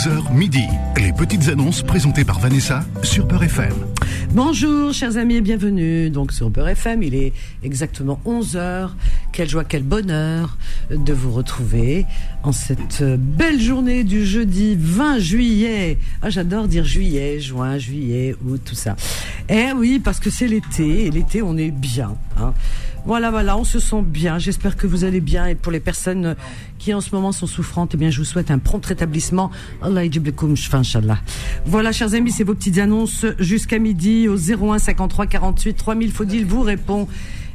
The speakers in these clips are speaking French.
11h midi. Les petites annonces présentées par Vanessa sur Peur FM. Bonjour chers amis et bienvenue donc sur Peur FM. Il est exactement 11h. Quelle joie, quel bonheur de vous retrouver en cette belle journée du jeudi 20 juillet. Ah, j'adore dire juillet, juin, juillet, août, tout ça. Eh oui, parce que c'est l'été et l'été on est bien. Hein. Voilà, voilà, on se sent bien. J'espère que vous allez bien. Et pour les personnes qui en ce moment sont souffrantes, eh bien, je vous souhaite un prompt rétablissement. Voilà, chers amis, c'est vos petites annonces jusqu'à midi au 01 53 48 3000. Faudil vous répond.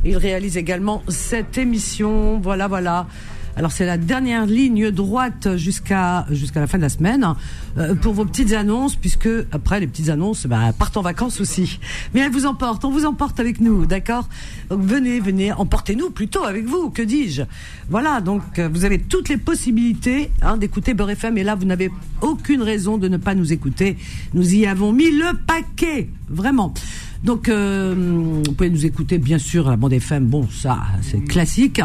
Il réalise également cette émission. Voilà, voilà. Alors c'est la dernière ligne droite jusqu'à jusqu'à la fin de la semaine euh, pour vos petites annonces, puisque après les petites annonces bah, partent en vacances aussi. Mais elles vous emportent, on vous emporte avec nous, d'accord? Venez, venez, emportez-nous plutôt avec vous, que dis-je? Voilà, donc euh, vous avez toutes les possibilités hein, d'écouter Beurre FM, et là vous n'avez aucune raison de ne pas nous écouter. Nous y avons mis le paquet, vraiment. Donc, euh, vous pouvez nous écouter, bien sûr, la bande FM. Bon, ça, c'est classique.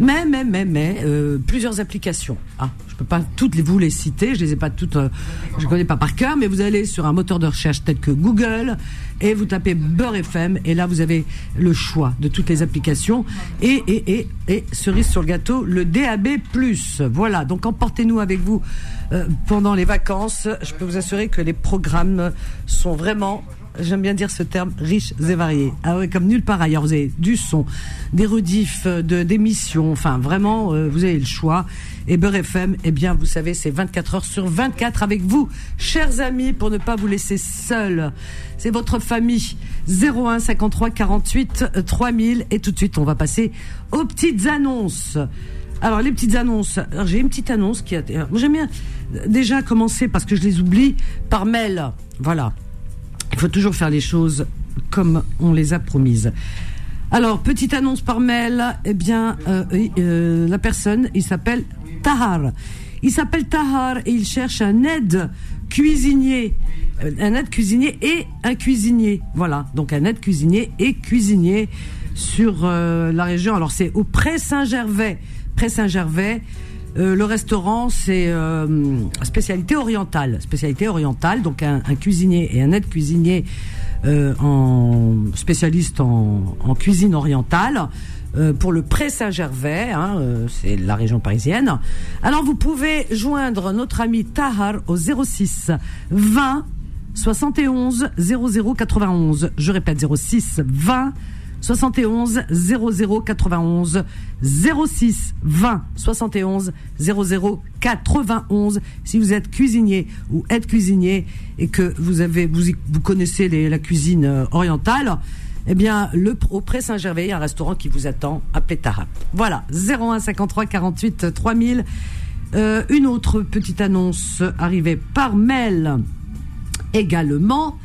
Mais, mais, mais, mais, euh, plusieurs applications. Ah, je peux pas toutes vous les citer. Je les ai pas toutes, euh, je connais pas par cœur. Mais vous allez sur un moteur de recherche tel que Google et vous tapez Beurre FM. Et là, vous avez le choix de toutes les applications. Et, et, et, et cerise sur le gâteau, le DAB+. Voilà. Donc, emportez-nous avec vous pendant les vacances. Je peux vous assurer que les programmes sont vraiment j'aime bien dire ce terme, riche et varié. Ah ouais, comme nulle part ailleurs. Vous avez du son, des rediffs, de, d'émissions. Enfin, vraiment, euh, vous avez le choix. Et Beurre FM, eh bien, vous savez, c'est 24 heures sur 24 avec vous, chers amis, pour ne pas vous laisser seuls. C'est votre famille. 01 53 48 3000. Et tout de suite, on va passer aux petites annonces. Alors, les petites annonces. J'ai une petite annonce qui a. J'aime bien déjà commencer parce que je les oublie par mail. Voilà. Il faut toujours faire les choses comme on les a promises. Alors, petite annonce par mail, eh bien, euh, euh, la personne, il s'appelle Tahar. Il s'appelle Tahar et il cherche un aide cuisinier. Euh, un aide cuisinier et un cuisinier. Voilà, donc un aide cuisinier et cuisinier sur la région. Alors, c'est au Pré Saint-Gervais. Euh, le restaurant, c'est euh, spécialité orientale. Spécialité orientale, donc un, cuisinier et un aide cuisinier euh, en spécialiste en, cuisine orientale. pour le Pré Saint-Gervais, hein, c'est la région parisienne. Alors vous pouvez joindre notre ami Tahar au 06 20 71 00 91. Je répète 06 20 71 00 91 06 20 71 00 91 si vous êtes cuisinier ou aide cuisinier et que vous avez vous, connaissez la cuisine euh, orientale eh bien, le auprès Saint-Gervais, un restaurant qui vous attend, à Tara. Voilà, 01 53 48 3000. Euh, une autre petite annonce arrivée par mail également.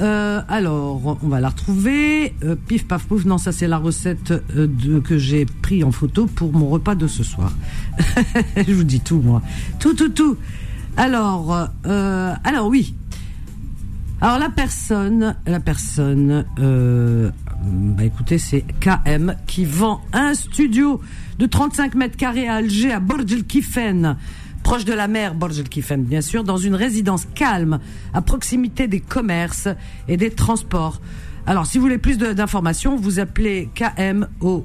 Euh, alors, on va la retrouver. Euh, pif paf pouf. Non, ça c'est la recette euh, que j'ai pris en photo pour mon repas de ce soir. Je vous dis tout, moi. Tout, tout, tout. Alors, alors oui. Alors la personne, la personne, bah écoutez, c'est KM qui vend un studio de 35 mètres carrés à Alger, à Borj el proche de la mer, Borj el Kifem, bien sûr, dans une résidence calme, à proximité des commerces et des transports. Alors, si vous voulez plus d'informations, vous appelez KM au,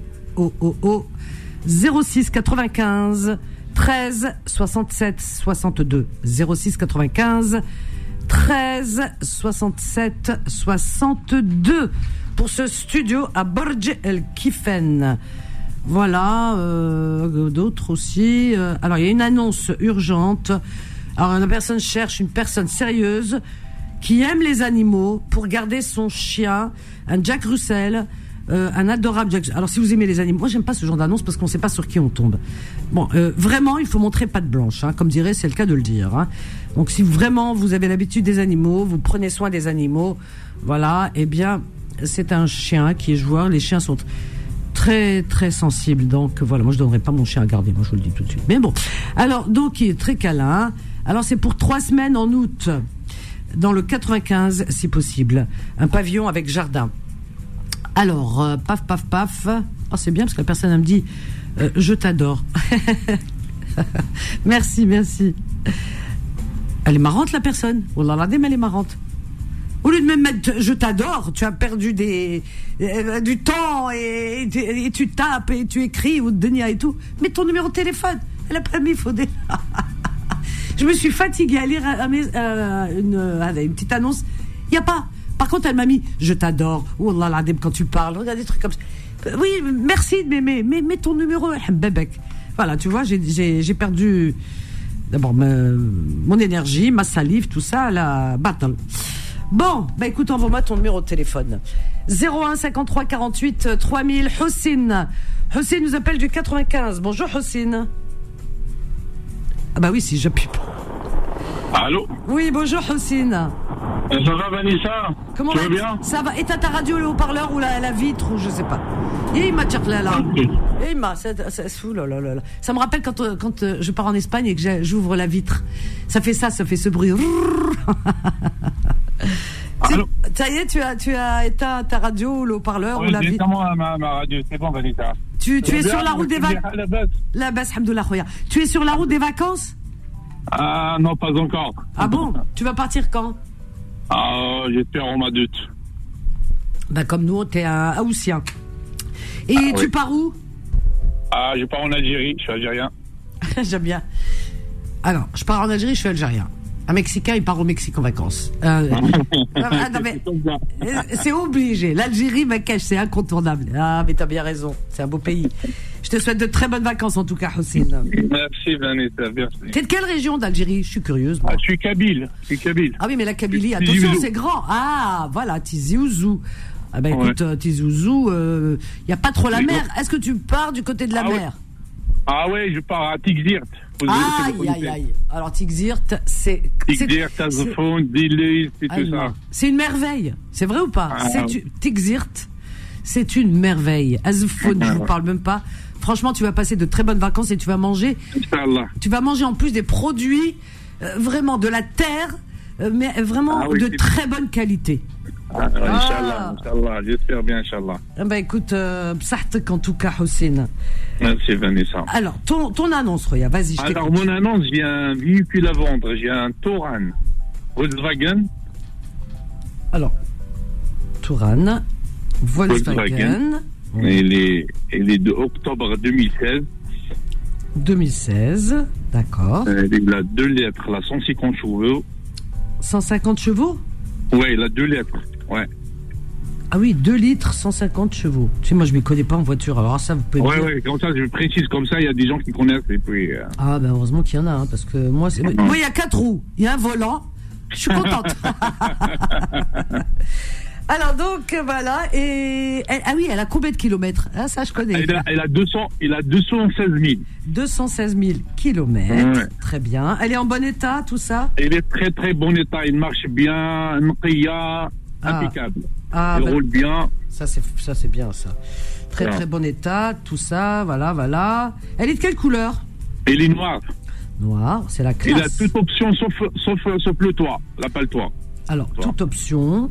06 95 13 67 62 06 95 13 67 62 pour ce studio à Borj el Kifen. Voilà, euh, d'autres aussi. Euh, alors, il y a une annonce urgente. Alors, la personne cherche une personne sérieuse qui aime les animaux pour garder son chien, un Jack Russell, euh, un adorable Jack. Alors, si vous aimez les animaux, moi, j'aime pas ce genre d'annonce parce qu'on ne sait pas sur qui on tombe. Bon, vraiment, il faut montrer patte blanche, hein, comme dirait, c'est le cas de le dire. Hein. Donc, si vraiment vous avez l'habitude des animaux, vous prenez soin des animaux, voilà, eh bien, c'est un chien qui est joueur. Les chiens sont très très sensible. Donc voilà, moi je donnerai pas mon chien à garder, moi je vous le dis tout de suite. Mais bon, alors donc il est très câlin. Alors c'est pour trois semaines en août, dans le 95 si possible, un pavillon avec jardin. Alors euh, paf paf paf. Oh, c'est bien parce que la personne me dit euh, je t'adore. merci merci. Elle est marrante, la personne. Oh là là, mais elle est marrante. Au lieu de me mettre je t'adore, tu as perdu des, euh, du temps et, tu tapes et tu écris ou Denia et tout. Mets ton numéro de téléphone. Elle a pas mis, faut des- Je me suis fatiguée à lire euh, une, euh, une petite annonce. Il y a pas. Par contre, elle m'a mis je t'adore. Oh là là, quand tu parles, regarde des trucs comme ça. Oui, merci de m'aimer. Mais mets ton numéro, bébek. Voilà, tu vois, j'ai- perdu d'abord mon énergie, ma salive, tout ça, la battle. Bon, bah écoute, envoie-moi ton numéro de téléphone. 01 53 48 euh, 3000. Hossein. Hossein nous appelle du 95. Bonjour Hossein. Ah bah oui, si j'appuie pas. Allô Oui, bonjour Hossein. Euh, Ça va Vanessa Comment Tu va vas bien Ça va. Et t'as ta radio, le haut-parleur ou la, la vitre ou je sais pas. Et il m'a dit là là. Et il m'a. Ça, ça, fou, là, là, là, là. ça me rappelle quand, euh, quand euh, je pars en Espagne et que j'ouvre la vitre. Ça fait ça, ça fait ce bruit. Ça y est, tu as, tu as éteint ta radio, le haut-parleur ou Ouais, la vitre. ma, ma radio, c'est bon Vanessa. Tu, tu es Bien, sur la route des vacances. la basse, Khoya. Tu es sur la route des vacances Ah non, pas encore. Ah bon Tu vas partir quand Ah, j'espère en ma doute. Bah comme nous, t'es un Haussien. Et Ah, tu oui. pars où Ah, je pars en Algérie, je suis algérien. J'aime bien. Alors, je pars en Algérie, je suis algérien. Un Mexicain, il part au Mexique en vacances. Euh, ah, non, mais- C'est comme ça. euh, c'est obligé. L'Algérie, Marrakech, c'est incontournable. Ah, mais t'as bien raison. C'est un beau pays. Je te souhaite de très bonnes vacances, en tout cas, Hossein. Merci Vanessa, merci. T'es de quelle région d'Algérie? Je suis curieuse. moi. Ah, je suis kabyle, je suis kabyle. Ah oui, mais la Kabylie, attention, c'est grand. Ah, voilà, Tizi Ouzou. Ah ben Ouais. écoute, euh, Tizi Ouzou, il n'y a pas trop la mer. Est-ce que tu pars du côté de la Ah ouais. mer? Ah ouais, je pars à Tigzirt. Vous- vous Aïe, aïe, aïe. Alors Tigzirt, c'est... Tigzirt, Tazfoun, Dili, c'est tout ça. C'est une merveille. C'est vrai ou pas? Ah, C'est oui. une- Tigzirt, c'est une merveille. Azfoun, je vous ouais. parle même pas. Franchement, tu vas passer de très bonnes vacances et tu vas manger. Inch'Allah. Tu vas manger en plus des produits euh, vraiment de la terre, euh, mais vraiment Ah oui, de très bonne qualité. Ah, Inch'Allah, Inch'Allah, j'espère bien, Inch'Allah. Ah bah écoute, euh, en tout cas, Hossein. Merci Vanessa. Alors, ton, ton annonce, Roya, vas-y, Alors, mon annonce, j'ai un véhicule à vendre. J'ai un Touran Volkswagen. Alors, Touran, Volkswagen, Volkswagen. Il est, il est de octobre 2016. 2016, d'accord. Euh, Il a deux lettres, là, 150 chevaux. 150 chevaux? Ouais, il a deux lettres. Ouais. Ah oui, 2 litres, 150 chevaux. Tu sais, moi, je ne m'y connais pas en voiture, alors ça, vous pouvez dire. ouais, comme ça, je précise comme ça, il y a des gens qui connaissent. Et puis, euh, Ah, ben heureusement qu'il y en a, hein, parce que moi, c'est... moi, il y a quatre roues, il y a un volant, je suis contente. alors, donc, voilà, et... elle- ah oui, elle a combien de kilomètres? Ah, ça, je connais. il, a, il, a 200, il a 216 000. 216 000 kilomètres, Ouais. très bien. Elle est en bon état, tout ça? Il est très, très bon état. Il marche bien, Nqiya, Ah. impeccable. Ah, il ben, roule bien. ça, c'est, ça, c'est bien, ça. Très, Ouais. très bon état, tout ça, voilà, voilà. Elle est de quelle couleur? Il est noir. Noir, c'est la Il a classe. toute option sauf, sauf, sauf le toit, la pas le toit. Alors, Toi. toute option.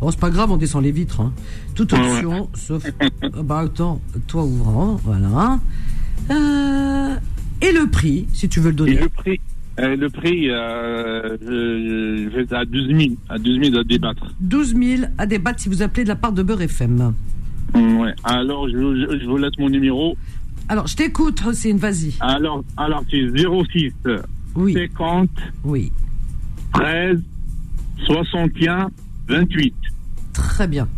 Oh, c'est pas grave, on descend les vitres. Hein. Toute option, sauf. Ah bah, attends, toi ouvrant, voilà. Euh, et le prix, si tu veux le Et donner. le prix, euh, le prix, euh, je, je vais à 12 000, à 12 000 à débattre. 12 000 à débattre si vous appelez de la part de Beurre FM. Mm, Ouais. Alors, je, je, je vous laisse mon numéro. Alors, je t'écoute, Hossein, vas-y. Alors, alors c'est 06 Oui, 50 oui, 13 61 28. très bien.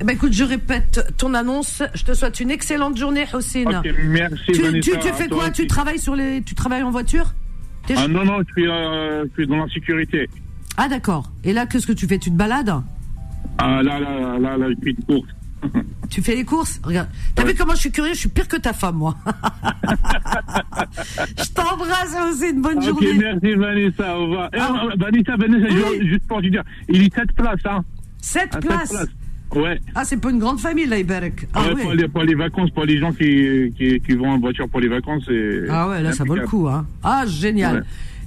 Eh ben, écoute, je répète ton annonce. Je te souhaite une excellente journée, Hossein. Ok, merci tu, Vanessa. tu, fais quoi? Tu travailles sur les, tu travailles en voiture? Ah non, non, je suis, euh, je suis dans la sécurité. Ah d'accord. Et là, qu'est-ce que tu fais? Tu te balades? Ah là, là, là, là, je suis de course. Tu fais les courses Regarde. T'as Ouais. vu comment je suis curieux Je suis pire que ta femme, moi. je t'embrasse, c'est une bonne journée. merci Vanessa, au revoir. Ah. euh, Vanessa, Vanessa, Oui. juste pour te dire, il est 7 places, hein. Sept À sept places. Ouais. Ah, c'est pas une grande famille, là, Iberek. Ah Ouais, ouais. pour, les, pour les vacances, pour les gens qui, qui, qui vont en voiture pour les vacances. Ah ouais, là, ça vaut le coup, hein. Ah, génial. Ouais.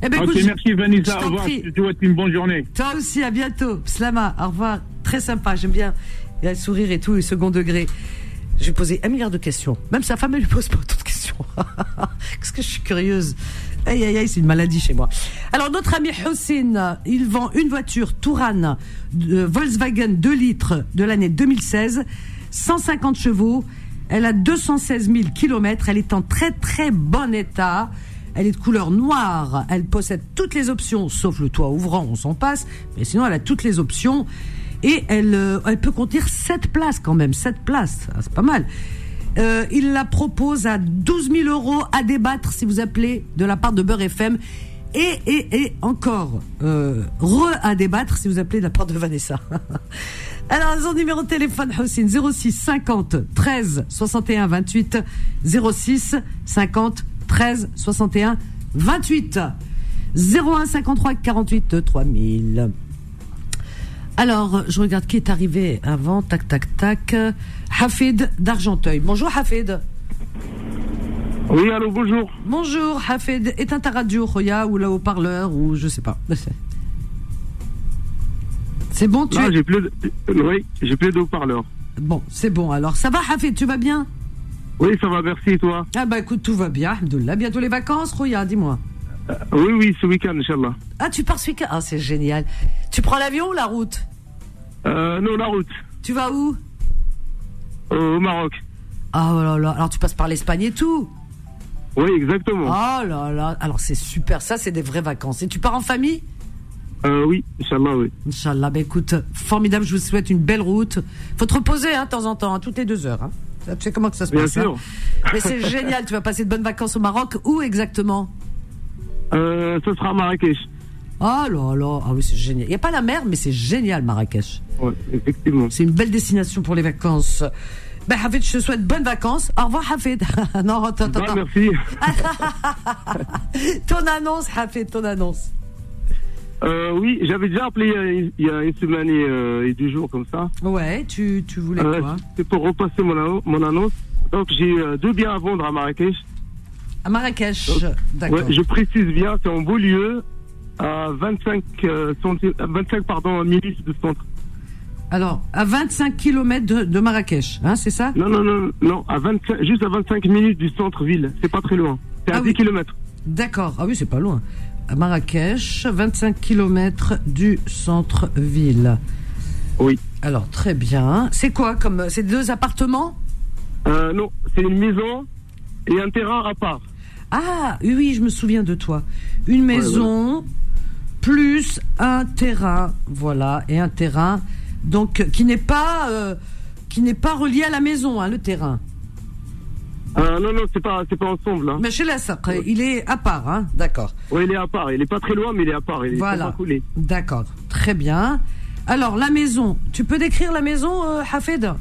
Eh ben, Ok, écoute, merci Vanessa, au revoir. Je te souhaite une bonne journée. Toi aussi, à bientôt. Slama, au revoir. Très sympa, j'aime bien. Il a le sourire et tout, le second degré. Je vais poser un milliard de questions. Même sa femme, elle lui pose pas autant de questions. Qu'est-ce que je suis curieuse. Aïe, aïe, aïe, c'est une maladie chez moi. Alors, notre ami Hussein, il vend une voiture Touran de Volkswagen 2 litres de l'année 2016, 150 chevaux. Elle a 216 000 kilomètres. Elle est en très, très bon état. Elle est de couleur noire. Elle possède toutes les options, sauf le toit ouvrant, on s'en passe. Mais sinon, elle a toutes les options. Et elle, euh, elle peut contenir 7 places quand même. 7 places. Ah, c'est pas mal. Euh, il la propose à 12 000 euros à débattre si vous appelez de la part de Beurre FM. Et, et, et encore, euh, re à débattre si vous appelez de la part de Vanessa. Alors, son numéro de téléphone, Houssine, 06 50 13 61 28. 06 50 13 61 28. 01 53 48 3000. Alors, je regarde qui est arrivé avant. Tac, tac, tac. Hafid d'Argenteuil. Bonjour, Hafid. Oui, allô, bonjour. Bonjour, Hafid. Éteins ta radio, Roya, ou là haut-parleur, ou je sais pas. C'est bon, tu Là, j'ai plus de... Oui, j'ai plus de haut-parleur. Bon, c'est bon. Alors, ça va, Hafid Tu vas bien? Oui, ça va, merci, toi? Ah bah écoute, tout va bien. Alhamdoulilah. Bientôt les vacances, Roya, dis-moi. Euh, Oui, oui, ce week-end, Inch'Allah. Ah, tu pars ce week-end? Ah, c'est génial. Tu prends l'avion ou la route? Euh, non, la route. Tu vas où? Euh, au Maroc. Ah, oh là là. Alors, tu passes par l'Espagne et tout? Oui, exactement. Oh là là. Alors, c'est super. Ça, c'est des vraies vacances. Et tu pars en famille? Euh, oui, Inch'Allah, oui. Inch'Allah, ben écoute, formidable, je vous souhaite une belle route. Faut te reposer hein, de temps en temps, hein, toutes les deux heures. Hein. Tu sais comment que ça se Bien passe. sûr. hein. Mais c'est génial, tu vas passer de bonnes vacances au Maroc. Où exactement? Euh, ce sera à Marrakech. Oh là là, ah oui, c'est génial. Il n'y a pas la mer, mais c'est génial, Marrakech. Oui, effectivement. C'est une belle destination pour les vacances. Ben Hafid, je te souhaite bonnes vacances. Au revoir, Hafid. non, attends, attends. Ah, attends. merci. Ton annonce, Hafid, ton annonce. Euh, oui, j'avais déjà appelé il y a une, semaine et, euh, et deux jours comme ça. Ouais, tu, tu voulais Euh, quoi? C'est pour repasser mon, mon annonce. Donc j'ai euh, deux biens à vendre à Marrakech. À Marrakech, d'accord. Ouais, je précise bien, c'est en beau lieu, à 25, euh, centi- à 25 pardon, minutes de centre. Alors, à 25 km de, de Marrakech, hein, c'est ça? Non, non, non, non, à 25, juste à 25 minutes du centre-ville. C'est pas très loin. C'est à Ah 10 oui. km. D'accord. Ah oui, c'est pas loin. À Marrakech, 25 km du centre-ville. Oui. Alors, très bien. C'est quoi comme. C'est deux appartements? Euh, non, c'est une maison et un terrain à part. Ah, oui, je me souviens de toi. Une maison plus un terrain. Voilà. Et un terrain, donc, qui n'est pas. euh, qui n'est pas relié à la maison, hein, le terrain. Euh, non, non, c'est pas, c'est pas ensemble. Hein. Mais chez la il est à part, hein, d'accord. Oui, il est à part. Il est pas très loin, mais il est à part. Il est Voilà. D'accord, très bien. Alors, la maison, tu peux décrire la maison, euh, Hafed?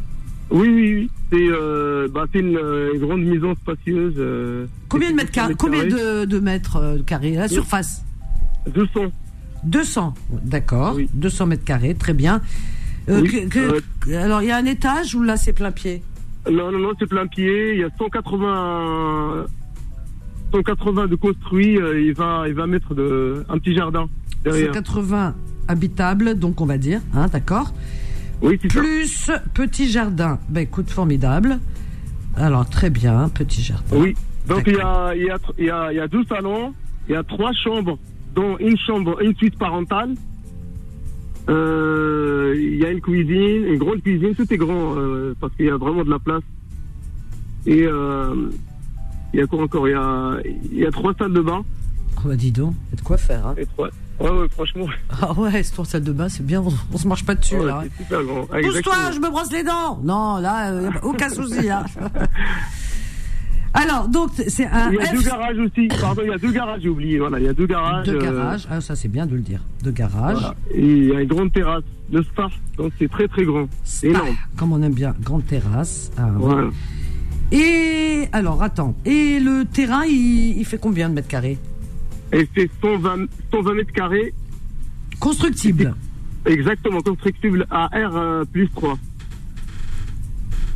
Oui, oui, oui. C'est, euh, bah, une, euh, grande maison spacieuse. euh, Combien de mètres carrés Combien de, de mètres euh, carrés La surface 200. 200, d'accord. Oui. 200 mètres carrés, très bien. Oui, que- que- Alors, il y a un étage ou là, c'est plein pied Non, non, non, c'est plein pied. Il y a 180, 180 de construit. il va, il va mettre de, un petit jardin derrière. 180 habitables, donc on va dire, hein, d'accord. Oui, c'est ça. Plus petit jardin. Ben écoute, formidable. Alors, très bien, petit jardin. Oui. Donc il y a, il y a, il y a, il y a deux salons. Il y a trois chambres, dont une chambre, une suite parentale. Euh, il y a une cuisine, une grande cuisine. Tout est grand euh, parce qu'il y a vraiment de la place. Et euh, il y a quoi encore? Il y a, il y a trois salles de bain. Oh, bah, dis donc, il y a de quoi faire. Hein. Et trois. Ouais, ouais, franchement. Ah ouais, cette salle de bain, c'est bien, on, on se marche pas dessus, ouais, là. c'est super grand. Pousse-toi, Exactement. je me brosse les dents. Non, là, euh, aucun souci. Hein. Alors, donc, c'est un Il y a F- deux garages aussi. Pardon, il y a deux garages, j'ai oublié. Voilà, il y a deux garages. Deux euh, garages. Ah, ça, c'est bien de le dire. Deux garages. voilà. Et il y a une grande terrasse, le spa. Donc c'est très très grand. C'est Spa, énorme. comme on aime bien, grande terrasse. Ah, Voilà. Et alors, attends. Et le terrain, il, il fait combien de mètres carrés? Et c'est 120, 120 mètres carrés, Constructible. exactement, constructible à R euh, plus 3.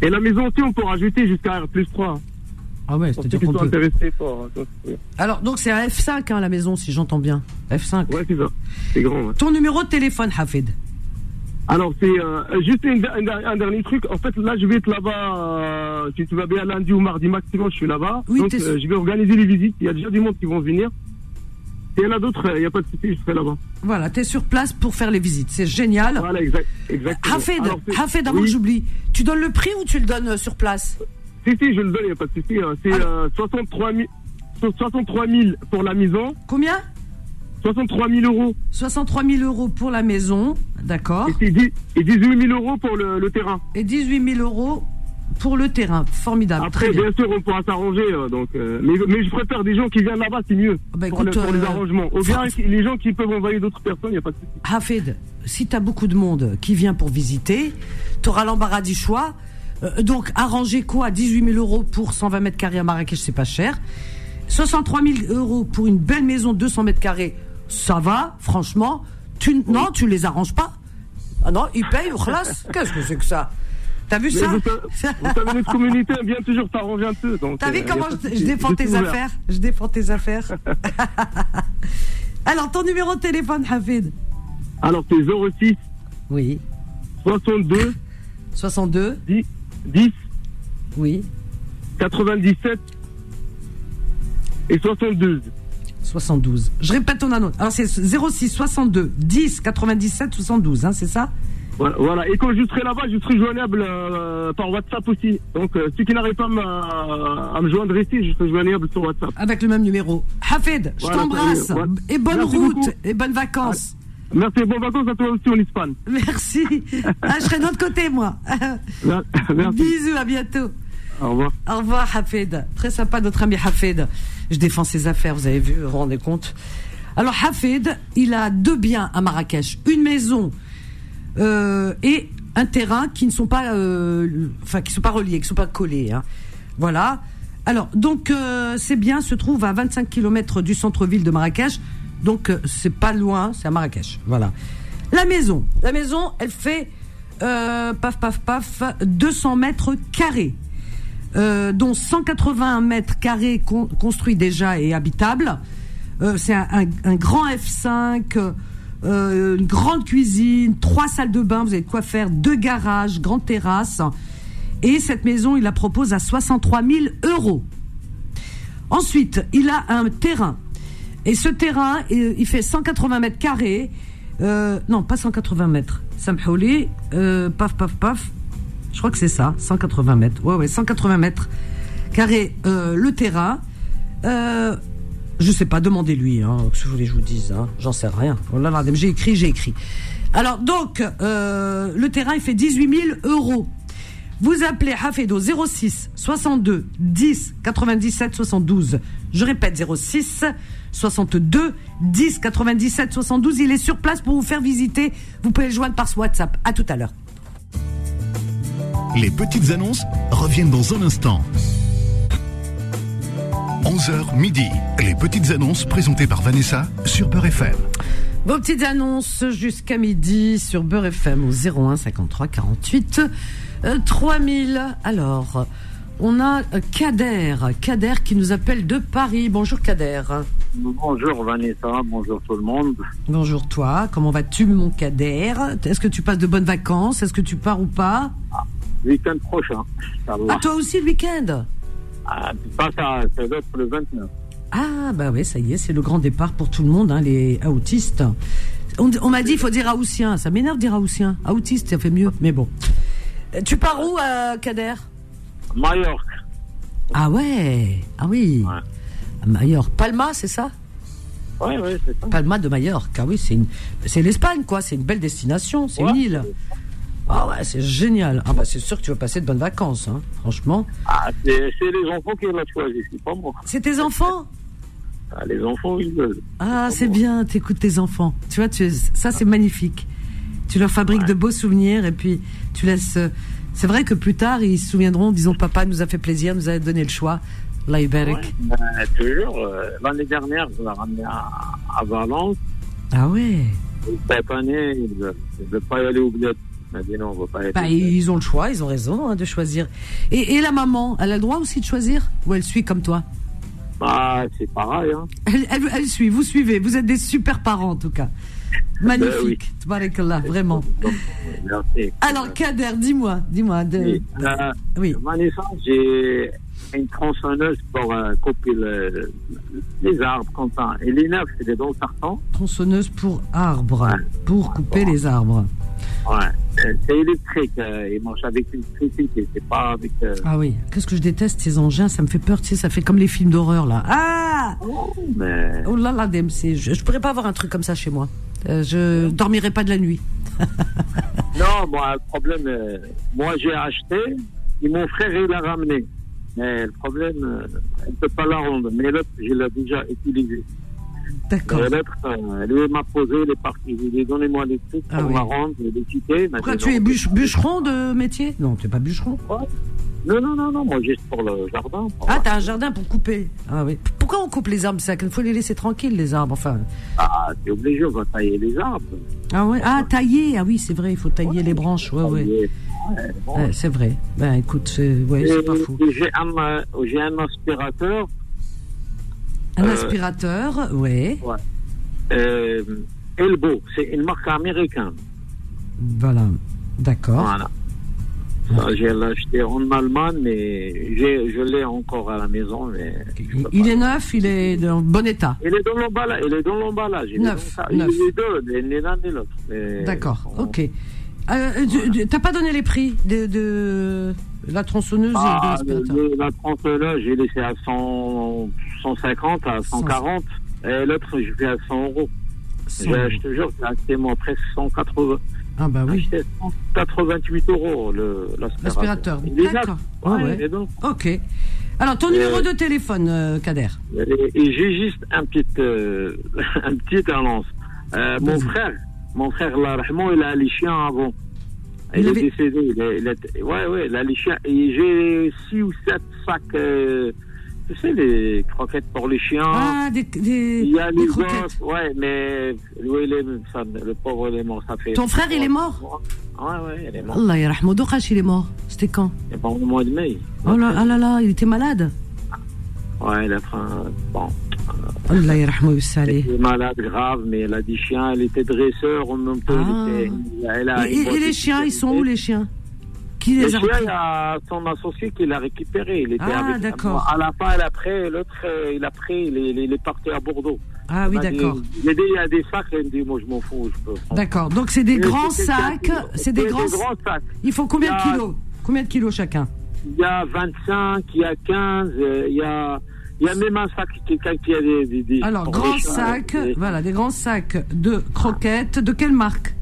Et la maison aussi, on peut rajouter jusqu'à R plus 3. Ah ouais, c'est-à-dire qu'on peut. intéressés pour euh, construire. Alors, donc c'est un F5, hein, la maison, si j'entends bien. F5. Ouais, c'est ça. C'est grand. ouais. Ton numéro de téléphone, Hafid. Alors, c'est euh, juste une- un, un dernier truc. En fait, là, je vais être là-bas, euh, si tu vas bien lundi ou mardi maximum, je suis là-bas. Oui, Donc, euh, je vais organiser les visites. Il y a déjà du monde qui vont venir. S'il y en a d'autres, il n'y a pas de souci, je serai là-bas. Voilà, tu es sur place pour faire les visites. C'est génial. Voilà, exact, exactement. Hafed, Alors, Hafed, avant oui. que j'oublie, tu donnes le prix ou tu le donnes euh, sur place? Si, si, je le donne, il n'y a pas de souci. hein. C'est Alors- euh, 63 000 63 000 pour la maison, Combien? 63 000 euros. 63 000 euros pour la maison, d'accord. Et 18 000 euros pour le, le terrain. Et 18 000 euros pour le terrain. Formidable, Après, très bien. bien sûr, on pourra s'arranger. euh, donc, euh, mais, mais je préfère des gens qui viennent là-bas, c'est mieux. Bah, pour, le- les euh, arrangements. Bien Fran- les gens qui peuvent envoyer d'autres personnes, il n'y a pas de souci. Hafed, si tu as beaucoup de monde qui vient pour visiter, tu auras l'embarras du choix. Donc, arranger quoi? 18 000 euros pour 120 mètres carrés à Marrakech, c'est pas cher. 63 000 euros pour une belle maison 200 mètres carrés, ça va, franchement. Tu, Non, tu les arranges pas. Ah non, ils payent. Qu'est-ce que c'est que ça? T'as vu Mais ça vous, sa- vous savez, notre communauté bien toujours s'arranger un peu. donc, T'as euh, vu a comment je, défends tes affaires? Je défends tes affaires. Alors, ton numéro de téléphone, Hafid? Alors, c'est 06 Oui. 62 62 10, 10 Oui. 97 et 72. 72. Je répète ton annonce. Alors, c'est 06 62 10 97 72, hein, c'est ça? Voilà, voilà. Et quand je serai là-bas, je serai joignable euh, par WhatsApp aussi. Donc, euh, ceux qui n'arrivent pas à me- à me joindre ici, je serai joignable sur WhatsApp. Avec le même numéro. Hafid, je Voilà, t'embrasse. voilà. Et bonne Merci route. beaucoup. Et bonnes vacances. Merci, bonnes vacances à toi aussi en Espagne. Merci. Ah, je serai de l'autre côté, moi. Merci. Bisous, à bientôt. Au revoir. Au revoir, Hafid. Très sympa, notre ami Hafid. Je défends ses affaires, vous avez vu, vous vous rendez compte. Alors, Hafid, il a deux biens à Marrakech. Une maison euh, et un terrain qui ne sont pas, euh, enfin, qui sont pas reliés, qui sont pas collés. hein. Voilà. Alors, donc, euh, ces biens se trouvent à 25 km du centre-ville de Marrakech. Donc, c'est pas loin, c'est à Marrakech. Voilà. La maison. La maison, elle fait, paf, paf, paf, 200 mètres carrés dont 180 mètres carrés con- construits déjà et habitables. C'est un grand F5, euh, une grande cuisine, trois salles de bain, vous avez quoi faire, deux garages, grande terrasse. Et cette maison, il la propose à 63 000 euros. Ensuite, il a un terrain. Et ce terrain, il fait 180 mètres carrés. Euh, non, pas 180 mètres. Samhouli, euh, paf, paf, paf. Je crois que c'est ça, 180 mètres. Ouais, ouais, 180 mètres carrés euh, le terrain. Je sais pas, demandez-lui, hein, que voulais que je vous dise, hein, j'en sais rien. Oh j'ai écrit, j'ai écrit. Alors donc, euh, le terrain, il fait 18 000 euros. Vous appelez Hafedo 06 62 10 97 72. Je répète 06 62 10 97 72. Il est sur place pour vous faire visiter. Vous pouvez le joindre par WhatsApp. À tout à l'heure. Les petites annonces reviennent dans un instant. 11h midi. Les petites annonces présentées par Vanessa sur Peur FM. Vos petites annonces jusqu'à midi sur Beurre FM au 01 53 48 euh, 3000. Alors, on a euh, Kader, Kader qui nous appelle de Paris. Bonjour Kader. Bonjour Vanessa, bonjour tout le monde. Bonjour toi, comment vas-tu mon Kader? Est-ce que tu passes de bonnes vacances? Est-ce que tu pars ou pas? Week-end prochain, Ah toi aussi le week-end? Ah, ça, ça doit être le 29. Ah bah oui, ça y est, c'est le grand départ pour tout le monde, hein, les autistes. On, on m'a dit, il faut dire aoutien. Ça m'énerve de dire aoutien. Autiste, ça fait mieux, mais bon. Euh, Tu pars où, euh, Kader? Majorque. Ah ouais, ah oui. Ouais. À Majorque. Palma, c'est ça? Oui, oui, c'est ça. Palma de Majorque. Ah oui, c'est une, c'est l'Espagne, quoi. C'est une belle destination. C'est Ouais. une île. Ah ouais, c'est génial. Ah bah c'est sûr que tu vas passer de bonnes vacances, hein, franchement. Ah, c'est les enfants qui l'ont choisi, c'est pas moi. C'est tes enfants Ah, les enfants, ils veulent. Ah, c'est bien, t'écoutes tes enfants. Tu vois, tu, ça c'est magnifique. Tu leur fabriques de beaux souvenirs et puis tu laisses. euh, C'est vrai que plus tard, ils se souviendront, disons, papa nous a fait plaisir, nous a donné le choix. Yabarak. Ouais. Ben, toujours, euh, l'année dernière, je l'ai ramené à, à Valence. Ah ouais. Cette année, ils ne pas y aller au bled. Il m'a dit non, on va pas y aller. Bah, ils ont le choix, ils ont raison hein, de choisir. Et, et la maman, elle a le droit aussi de choisir? Ou elle suit comme toi? Ah, c'est pareil, hein. elle, elle, elle suit, vous suivez, vous êtes des super parents en tout cas. Magnifique, oui. Tabarakallah, vraiment. Merci. Alors Kader, dis-moi, dis-moi. De... Oui, euh, Oui. Vanessa, j'ai une tronçonneuse pour euh, couper le- les arbres comme ça. Et les neufs, c'est des gros cartons. Tronçonneuse pour arbres, Ouais. pour couper les arbres. Ouais. C'est électrique. euh, ils marchent avec l'électricité. C'est pas avec. euh, Ah oui, qu'est-ce que je déteste ces engins, ça me fait peur, tu sais, ça fait comme les films d'horreur là. Ah mais Oh là là, DMC, je, je pourrais pas avoir un truc comme ça chez moi. Euh, je dormirai pas de la nuit. non, moi, le problème, euh, moi j'ai acheté et mon frère il l'a ramené. Mais le problème, euh, elle ne peut pas la rendre. Mais l'autre, je l'ai déjà utilisé. D'accord. Et l'autre, euh, lui m'a posé, il est parti. Je lui ai dit, donnez-moi les trucs Ah pour oui. rendre. Il m'a Pourquoi tu es bûche- bûcheron de métier? Non, tu es pas bûcheron. Non, non, non, non, moi juste pour le jardin. pour- Ah, t'as un jardin pour couper. Ah oui. Pourquoi on coupe les arbres ça Il faut les laisser tranquilles, les arbres. Enfin. Ah, t'es obligé, on va tailler les arbres. Ah ouais. Ah, tailler. Ah oui, c'est vrai, il faut tailler les branches. Ouais, ouais. Bon. C'est vrai. Ben écoute, c'est ouais, pas fou. J'ai un, euh, j'ai un aspirateur. Un euh, aspirateur, ouais. Euh, Elbow, c'est une marque américaine. Voilà. D'accord. Voilà. J'ai acheté en Allemagne, mais je l'ai encore à la maison. Mais Il, est neuf, il est en bon état. Il est dans l'emballage. Il est dans l'emballage. Il est Neuf, dans. Il est l'un ni l'autre. D'accord. on- Ok. Euh, tu- tu- T'as pas donné les prix de, de la tronçonneuse et de Ah, l'aspirateur? la tronçonneuse, j'ai laissé à 100, 150, à 140. Et l'autre, je fais à 100 euros. Euros. acheté, toujours, j'ai acheté moi presque 180. Ah bah oui. Acheté 188 euros l'aspirateur. D'accord. Ouais, Ah ouais. Ok. Alors ton Euh, numéro de téléphone, euh, Kader. Et, et j'ai juste un petit, euh, un petit annonce. Euh, mon frère, mon frère, il a les chiens avant. Il Il, est avait- décédé. Il a, il a- ouais, ouais, il a les chiens. Et j'ai six ou sept sacs, tu sais, les croquettes pour les chiens. Ah, des, des, il y a des les croquettes. Ouais, mais lui, il est, ça, le pauvre, il est mort. Ça fait. Ton frère, il est mort Ouais, ouais, il est mort. Allah Dokash, il est mort. C'était quand Il est mort au mois de mai. Oh là, ah là là, il était malade. Ouais, il a fait un. Bon. Allah yarhamou, Il salé. était malade grave, mais elle a des chiens. Elle était dresseur en même temps. Ah. Elle était, elle a- Et, et- et les chiens, ils sont où les chiens Qui Les a il y a son associé qui l'a récupéré. Il était Ah, avec d'accord. À la fin, elle a pris, l'autre, euh, il a pris, il est, il est parti à Bordeaux. Ah oui, d'accord. Il il y a des sacs, il me dit, moi, je m'en fous. Je peux prendre. D'accord. Donc c'est des grands sacs. C'est des grands. sacs. Il faut combien de kilos? Combien de kilos chacun? Il y a 25, il y a 15, euh, il y a, il y a même un sac, quelqu'un qui a des. des- des- Alors, grands sacs, des- voilà, des grands sacs de croquettes. De quelle marque?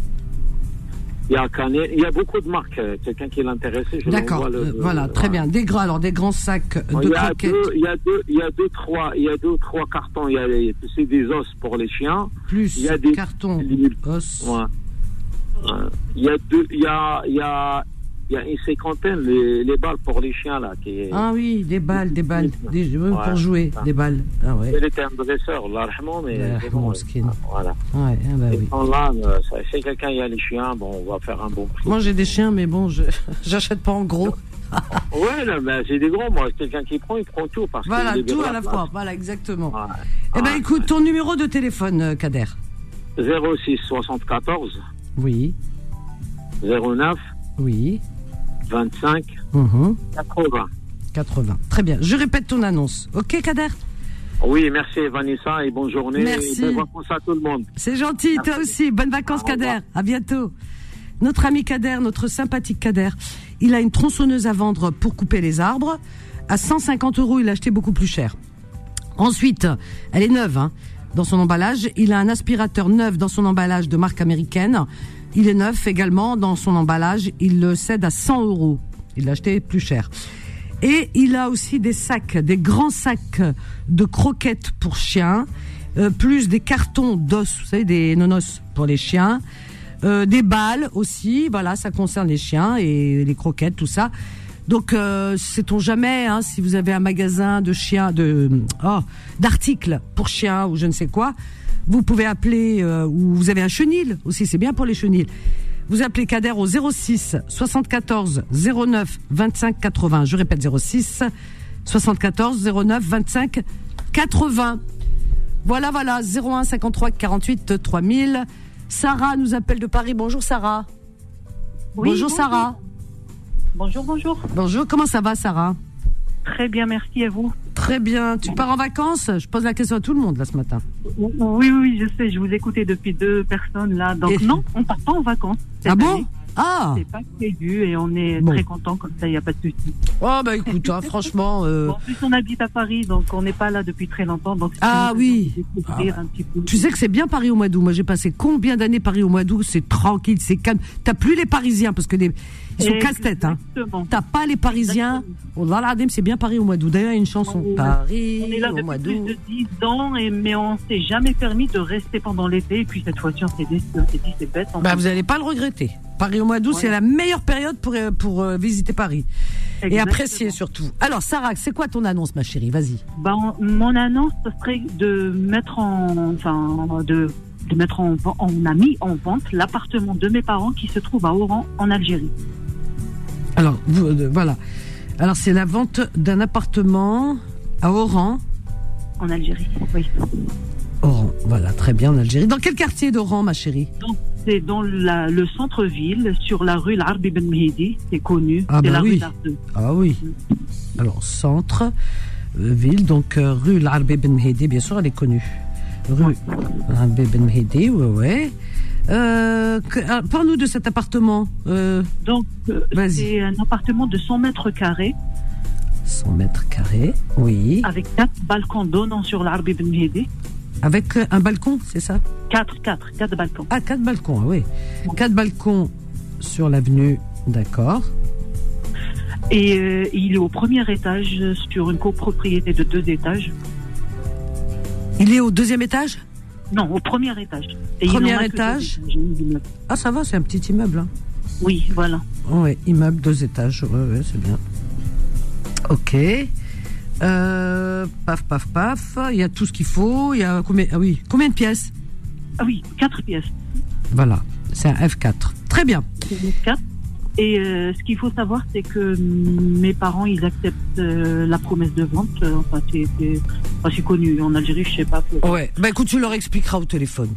Il y a Canet, il y a beaucoup de marques. euh, Quelqu'un qui est intéressé, je D'accord, le- euh, voilà, très bien. Des grands, alors des grands sacs de il y a croquettes, deux, il y a deux, il y a deux, trois, il y a deux, trois cartons. Il y a, sais, des os pour les chiens. plus il y a des- cartons os. Ouais. Il y a deux, il y a, il y a, il y a une cinquantaine les, les balles pour les chiens là qui. Ah oui, des balles, des balles, des, Ouais. pour jouer, Ah. des balles. Ah ouais, Elle était un dresseur, l'arrachement, mais bon, skin. Voilà. ouais, ah bah oui. là, si quelqu'un y a les chiens, bon, on va faire un bon prix. Moi j'ai des chiens, mais bon, je j'achète pas en gros. Ouais, là, ben, c'est des gros. Moi, quelqu'un qui prend, il prend tout parce Voilà, tout à la place. fois. Voilà, exactement. Ouais. Eh ben Ouais. écoute, ton numéro de téléphone, euh, Kader. 06 74 Oui, 09 oui. 25 mhm, 80. 80. Très bien. Je répète ton annonce. Ok, Kader? Oui, merci Vanessa et bonne journée. Merci. Et bonnes vacances à tout le monde. C'est gentil, toi aussi. Bonnes vacances, Au. Kader. À bientôt. Notre ami Kader, notre sympathique Kader, il a une tronçonneuse à vendre pour couper les arbres. À 150 euros, il l'a acheté beaucoup plus cher. Ensuite, elle est neuve hein, dans son emballage. Il a un aspirateur neuf dans son emballage de marque américaine. Il est neuf également dans son emballage. Il le cède à 100 euros. Il l'a acheté plus cher. Et il a aussi des sacs, des grands sacs de croquettes pour chiens, euh, plus des cartons d'os, vous savez, des nonos pour les chiens, euh, des balles aussi, voilà, ça concerne les chiens et les croquettes, tout ça. Donc, euh, sait-on jamais, hein, si vous avez un magasin de chiens, de oh, d'articles pour chiens ou je ne sais quoi, vous pouvez appeler, euh, ou vous avez un chenil aussi, c'est bien pour les chenils. Vous appelez Kader au 06 74 09 25 80. Je répète 06 74 09 25 80. Voilà, voilà, 01 53 48 3000. Sarah nous appelle de Paris. Bonjour Sarah. Oui, bonjour, Sarah. Bonjour, bonjour. Bonjour, comment ça va Sarah? Très bien, merci à vous. Très bien. Tu pars en vacances? Je pose la question à tout le monde là ce matin. Oui, oui, je sais, je vous écoutais depuis deux personnes là. Donc Et- non, on part pas en vacances. Ah bon? année. Ah C'est pas prévu et on est Bon. très content comme ça, il n'y a pas de souci. Oh bah écoute, hein, franchement. euh, Bon, en plus, on habite à Paris, donc on n'est pas là depuis très longtemps. Donc Ah oui. découvrir un petit peu. Tu sais que c'est bien Paris au mois d'août. Moi, j'ai passé combien d'années Paris au mois d'août? C'est tranquille, c'est calme. T'as plus les Parisiens parce que les... ils sont casse-tête. Hein. T'as pas les Parisiens? Oh là c'est bien Paris au mois d'août. D'ailleurs, il y a une chanson. On- Paris On est là au mois depuis plus d'août. de 10 ans, et, mais on s'est jamais permis de rester pendant l'été. Et puis cette fois-ci, on s'est dit, dit, c'est bête. Bah, vous n'allez pas le regretter. Paris au mois d'août, c'est la meilleure période pour, euh, pour euh, visiter Paris. Et apprécier surtout. Alors, Sarah, c'est quoi ton annonce, ma chérie? Vas-y. Ben, mon annonce, ce serait de mettre en, enfin, de, de mettre en, on a mis en vente l'appartement de mes parents qui se trouve à Oran, en Algérie. Alors, euh, voilà. Alors, c'est la vente d'un appartement à Oran. En Algérie, oui. Oran, voilà, très bien, en Algérie. Dans quel quartier d'Oran, ma chérie? C'est dans la- le centre-ville, sur la rue L'Arbi Ben Mehdi, c'est connu. Ah bah la oui. rue. Ah oui. Alors, centre, euh, ville, donc euh, rue L'Arbi Ben Mehdi, bien sûr, elle est connue. Rue L'Arbi Ben Mehdi, ouais, ouais. Euh, que- ah, Parle-nous de cet appartement. Euh, Donc, euh, c'est un appartement de 100 mètres carrés 100 mètres carrés, oui. avec quatre balcons donnant sur l'Arbi Ben Mehdi. Avec euh, un balcon, c'est ça? Quatre, quatre, quatre balcons. Ah, quatre balcons, ah oui. Quatre balcons sur l'avenue, d'accord. Et euh, il est au premier étage sur une copropriété de deux étages. Il est au deuxième étage? Non, au premier étage. Et Premier étage? l'immeuble. Ah, ça va, c'est un petit immeuble. Hein. Oui, voilà. Oui, immeuble, deux étages, ouais, ouais, c'est bien. Ok. Euh, paf, paf, paf. Il y a tout ce qu'il faut. Il y a combien Ah oui, combien de pièces Ah oui, quatre pièces. Voilà, c'est un F4. Très bien. C'est le quatre. Et euh, ce qu'il faut savoir, c'est que mm, mes parents, ils acceptent euh, la promesse de vente. Enfin, c'est enfin, connu. En Algérie, je sais pas. pour- Ouais. Bah écoute, tu leur expliqueras au téléphone.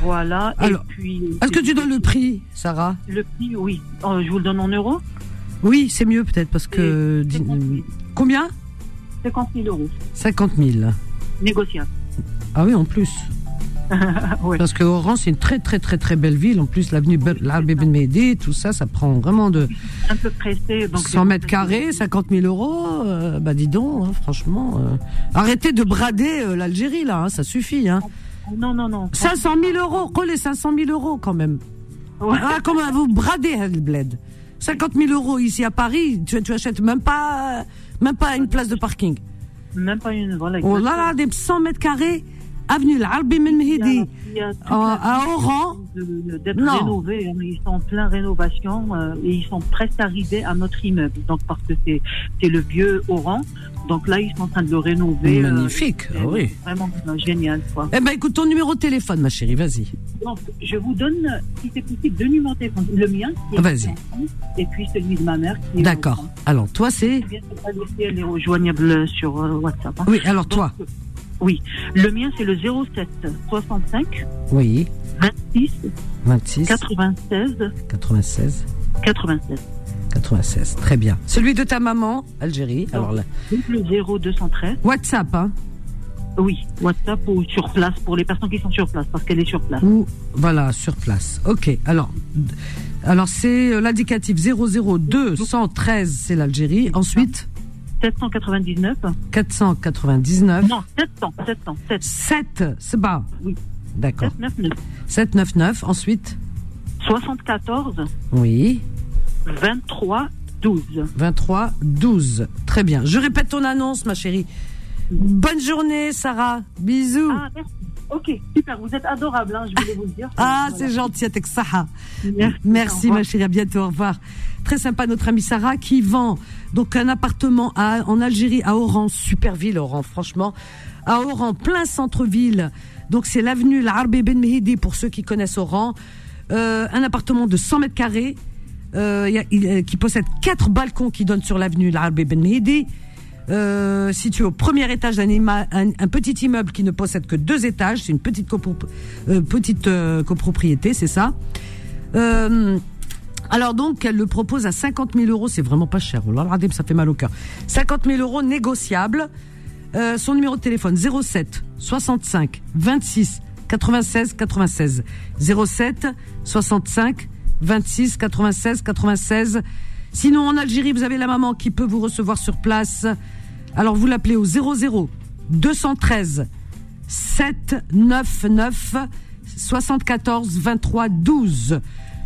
Voilà. Alors, Et puis. Est-ce que tu donnes le prix, Sarah? Le prix, oui. Je vous le donne en euros? Oui, c'est mieux peut-être parce que. C'est 50 000. Combien? 50 000 euros. 50 000. Négociable. Ah oui, en plus. ouais. Parce que Oran, c'est une très très très très belle ville. En plus, l'avenue Be- l'Arbi Ben Mehdi, tout ça, ça prend vraiment de Un peu pressé. Donc 100 mètres carrés, 50 000 euros. euh, bah dis donc, hein, franchement. euh. Arrêtez de brader euh, l'Algérie là, hein, ça suffit. Hein. Non, non, non. 500 000 euros, collez 500 000 euros quand même. Ouais. Ah, comment vous bradez, le bled 50 000 euros ici à Paris, tu, tu achètes même pas, même pas une place de parking. Même pas une. Voilà. Oh là là, des 100 mètres carrés, avenue l'Arbi a toute à, Oran. d'être rénovés. hein. Ils sont en plein rénovation euh, et ils sont presque arrivés à notre immeuble. Donc parce que c'est le vieux Oran. Donc là ils sont en train de le rénover. euh, Magnifique, oui. Vraiment euh, génial quoi. Eh ben écoute, ton numéro de téléphone, ma chérie, vas-y. Donc je vous donne, si c'est possible, deux numéros de téléphone. Le mien qui est Vas-y. et puis celui de ma mère D'accord. Alors, toi, c'est. Je viens de pas laisser, elle est rejoignable sur euh, WhatsApp. hein. Oui, alors toi. Oui, le mien c'est le 07 65 Oui, 26 26, 96 96, 96. 96. Très bien. Celui de ta maman, Algérie. Alors là, Donc le 0213. WhatsApp, hein. Oui, WhatsApp ou sur place pour les personnes qui sont sur place parce qu'elle est sur place. Ou, voilà, sur place. Ok. Alors, alors c'est euh, l'indicatif 002 113, c'est l'Algérie. Ensuite, 799 499. Non, 700, 700, 7, 7, c'est bas. Oui. D'accord. 799 799. Ensuite, 74 oui. 23 12. 23 12. Très bien. Je répète ton annonce, ma chérie. Bonne journée, Sarah. Bisous. Ah, merci. Ok, super, vous êtes adorable, hein, je voulais vous le dire. Ah, Voilà. c'est gentil, avec Saha. Merci, Merci, ma chérie. À bientôt. Au revoir. Très sympa, notre amie Sarah, qui vend donc un appartement à- en Algérie, à Oran. Super ville, Oran, franchement. À Oran, plein centre-ville. Donc, c'est l'avenue L'Arbi Ben Mehdi, pour ceux qui connaissent Oran. Euh, un appartement de 100 mètres carrés, euh, y a- euh, qui possède quatre balcons qui donnent sur l'avenue L'Arbi Ben Mehdi. Euh, situé au premier étage d'un petit immeuble qui ne possède que deux étages, c'est une petite, euh, euh, copropriété, c'est ça. Alors donc, elle le propose à 50 000 euros, c'est vraiment pas cher. Oh là là, ça fait mal au cœur. 50 000 euros négociables. Son numéro de téléphone 07 65 26 96 96 07 65 26 96 96. Sinon en Algérie, vous avez la maman qui peut vous recevoir sur place. Alors vous l'appelez au 00 213 799 74 23 12.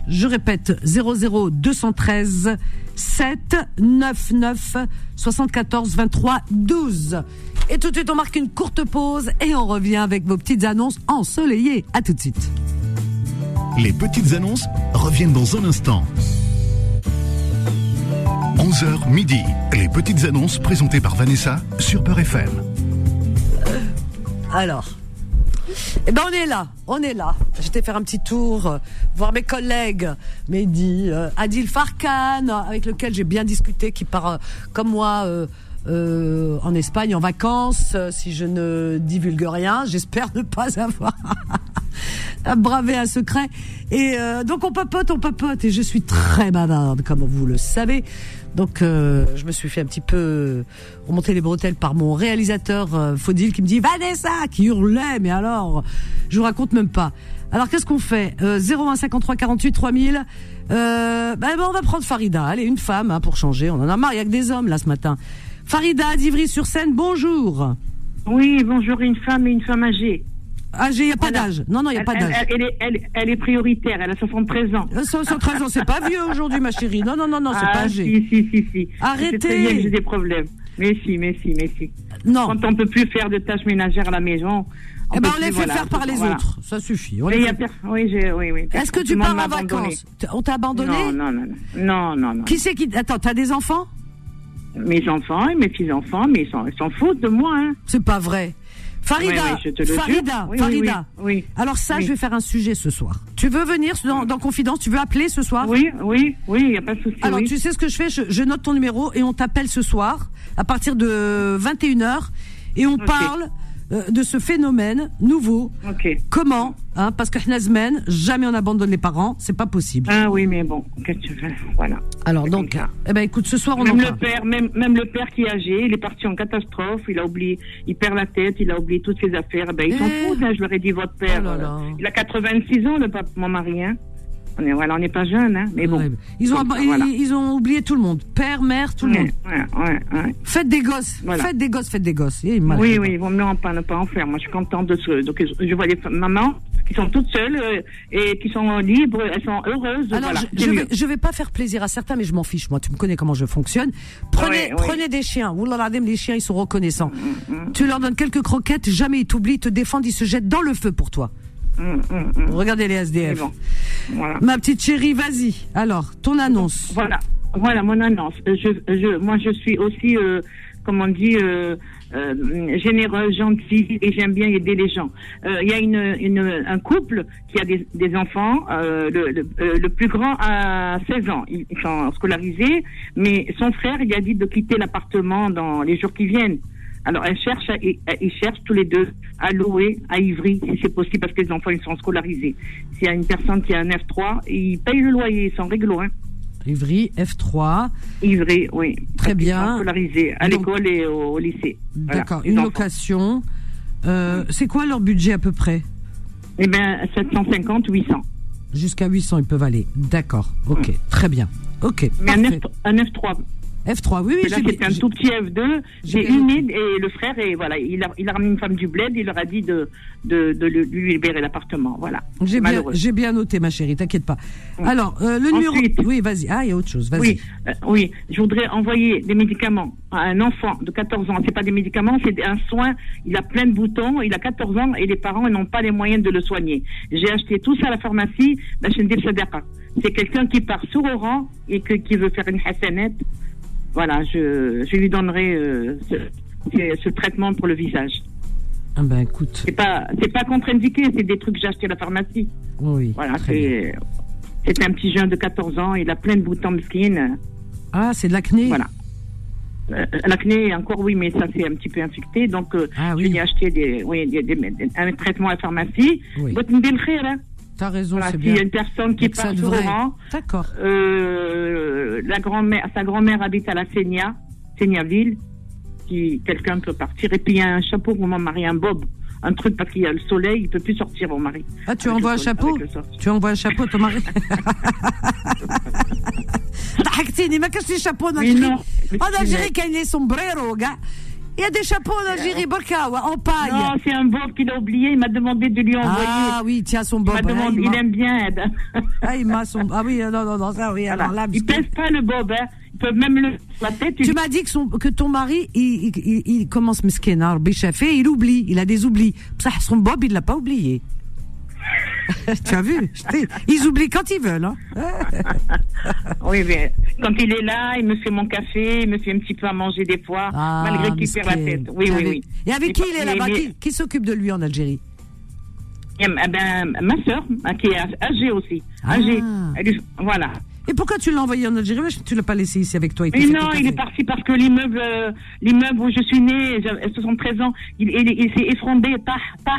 Je répète 00 213 799 74 23 12. Et tout de suite, on marque une courte pause et on revient avec vos petites annonces ensoleillées. À tout de suite. Les petites annonces reviennent dans un instant. 11h midi. Les petites annonces présentées par Vanessa sur Peur FM. Alors, eh ben on est là, on est là. J'étais faire un petit tour, euh, voir mes collègues, Mehdi, euh, Adil Farkan, avec lequel j'ai bien discuté, qui part euh, comme moi euh, euh, en Espagne en vacances. euh, si je ne divulgue rien, j'espère ne pas avoir à braver un secret. Et euh, donc on papote, on papote, et je suis très bavarde, comme vous le savez. Donc euh, je me suis fait un petit peu remonter les bretelles par mon réalisateur euh, Faudil qui me dit Vanessa qui hurlait mais alors je vous raconte même pas. Alors qu'est-ce qu'on fait? Euh, 01 53 48 3000 euh, ben, ben, on va prendre Farida, allez une femme hein, pour changer. On en a marre, il y a que des hommes là ce matin. Farida d'Ivry-sur-Seine, bonjour. Oui, bonjour, une femme et une femme âgée. Âgée, il n'y a pas Voilà. d'âge. Non, non, il n'y a Elle, pas d'âge. elle- elle est, elle- elle est prioritaire, elle a 73 ans. Euh, 113 ans, c'est pas vieux aujourd'hui, ma chérie. Non, non, non, non, c'est ah, pas âgé. si, si, si, si. Arrêtez. C'est très bien que j'ai des problèmes. Mais si, mais si, mais si. Non. Quand on peut plus faire de tâches ménagères à la maison. Eh ben, on les plus, fait voilà. faire par les Voilà. autres. Ça suffit. On les Oui, oui, oui. Est-ce que tu pars en vacances On t'a abandonné Non, non, non, non, non, non. Qui c'est qui Attends, t'as des enfants? Mes enfants et mes petits-enfants, mais ils s'en foutent de moi, hein. C'est pas vrai. Farida, Oui, oui. Farida, Oui, Farida. oui. Alors ça, je vais faire un sujet ce soir. Tu veux venir dans, dans Confidence Tu veux appeler ce soir? Oui, oui, oui, il n'y a pas de souci. Alors tu sais ce que je fais? Je, je note ton numéro et on t'appelle ce soir à partir de 21h et on parle de ce phénomène nouveau. Comment hein, Parce que Hnazmen, jamais on abandonne les parents, c'est pas possible. Ah oui, mais bon, qu'est-ce que tu veux Voilà. Alors donc, eh ben écoute, ce soir on en Même le parle. père, même, même le père qui est âgé, il est parti en catastrophe, il a oublié, il perd la tête, il a oublié toutes ses affaires. Ben, ils s'en Eh. foutent, hein, je leur ai dit, votre père. Oh là là. euh, il a 86 ans, le pape, mon mari, hein. On est, voilà, on n'est pas jeune, hein, mais bon. Ouais, ils ont voilà. ils, ils ont oublié tout le monde, père, mère, tout le monde. Ouais, ouais. Faites des gosses, Voilà. faites des gosses, faites des gosses. Oui, oui, ils vont mieux en pas, ne pas en faire. Moi, je suis contente de ce. Donc, je vois des mamans qui sont toutes seules euh, et qui sont libres, elles sont heureuses. Alors, voilà, je, je vais, je vais pas faire plaisir à certains, mais je m'en fiche. Moi, tu me connais comment je fonctionne. Prenez, prenez des chiens. Les chiens, ils sont reconnaissants. Mm, Tu leur donnes quelques croquettes, jamais ils t'oublient, ils te défendent, ils se jettent dans le feu pour toi. Hum, hum, hum. Regardez les SDF. bon. Voilà. Ma petite chérie, vas-y. Alors, ton annonce. Voilà, voilà mon annonce. Euh, Je, je, moi, je suis aussi, euh, comme on dit, euh, euh, généreuse, gentille, et j'aime bien aider les gens. Euh, Il y a une, une, un couple qui a des, des enfants. euh, le, le, euh, le plus grand a 16 ans. Ils sont scolarisés, mais son frère, il a dit de quitter l'appartement dans les jours qui viennent. Alors, à- ils cherchent tous les deux à louer à Ivry, si c'est possible, parce que les enfants, ils sont scolarisés. S'il y a une personne qui a un F3, ils payent le loyer, ils sont réglo, hein. Ivry, F3. Ivry, oui. Très bien. scolarisés à l'école et au, au lycée. D'accord. Une enfants. location. Euh, c'est quoi leur budget à peu près? Eh bien, 750, 800. Jusqu'à 800, ils peuvent aller. D'accord. Ok. Très bien. Ok. Mais un F3. F3, oui, oui. là, c'était un tout petit F2. j'ai J'ai bien une aide et le frère, et voilà, il a, il a ramené une femme du bled, il leur a dit de, de, lui libérer l'appartement. Voilà. J'ai bien, Malheureux. j'ai bien noté, ma chérie, t'inquiète pas. Alors, euh, le numéro. Ensuite- Oui, vas-y. Ah, il y a autre chose, vas-y. Oui, euh, oui, je voudrais envoyer des médicaments à un enfant de 14 ans. C'est pas des médicaments, c'est un soin. Il a plein de boutons, il a 14 ans et les parents n'ont pas les moyens de le soigner. J'ai acheté tout ça à la pharmacie. Dis pas. C'est quelqu'un qui part sur Oran et que, qui veut faire une hassanette. Voilà, je, je lui donnerai euh, ce, traitement pour le visage. Ah ben, écoute. C'est pas, c'est pas contre-indiqué, c'est des trucs que j'ai achetés à la pharmacie. Oui, Voilà, c'est, c'est un petit jeune de 14 ans, il a plein de boutons de skin. Ah, c'est de l'acné? Voilà. Euh, L'acné, encore oui, mais ça c'est un petit peu infecté. Donc, euh, Ah je lui ai acheté des, oui, des, des- des- un traitement à la pharmacie. Oui. Bout de belle khir, hein. T'as raison, Voilà, c'est s'il y bien. a une personne qui Que ça part sur devrait. Oran, D'accord. euh, la grand-mère, sa grand-mère habite à la Seigna, Seignaville, qui quelqu'un peut partir. Et puis il y a un chapeau pour mon mari, un bob, un truc parce qu'il y a le soleil, il peut plus sortir mon mari. Ah, tu Avec envoies le un soleil, chapeau avec le soleil. Tu envoies un chapeau à ton mari ضحكتيني ما كاش لي شابو en Mais Algérie non, mais en c'est Algérie vrai. كاين لي sombrero كاع il y a des chapeaux en Algérie, euh. Bolkawa, en paille. Non, c'est un bob qu'il a oublié. Il m'a demandé de lui envoyer. Ah oui, tiens, son bob. Il, hein, aime bien, ah, il son. Ah oui, euh, non, non, non, ça, oui. Alors, là, il pèse pas le bob, hein. Il peut même le. La tête, il... Tu m'as dit que, ton mari, il, il, il commence hein, il oublie. Il a des oublis. Son bob, il ne l'a pas oublié tu as vu? Ils oublient quand ils veulent hein. Oui, mais quand il est là, il me fait mon café, il me fait un petit peu à manger des fois, Ah, malgré qu'il perd la tête. Oui, Et oui, avec- oui. Et avec qui il est là-bas? Qui, qui s'occupe de lui en Algérie? Eh ben, ma soeur, qui est âgée aussi. Ah. Elle Voilà. Et pourquoi tu l'as envoyé en Algérie? Tu l'as pas laissé ici avec toi non, il est parti parce que l'immeuble, euh, l'immeuble où je suis née, j'avais 73 ans, il, il- il s'est effondré, tah, tah.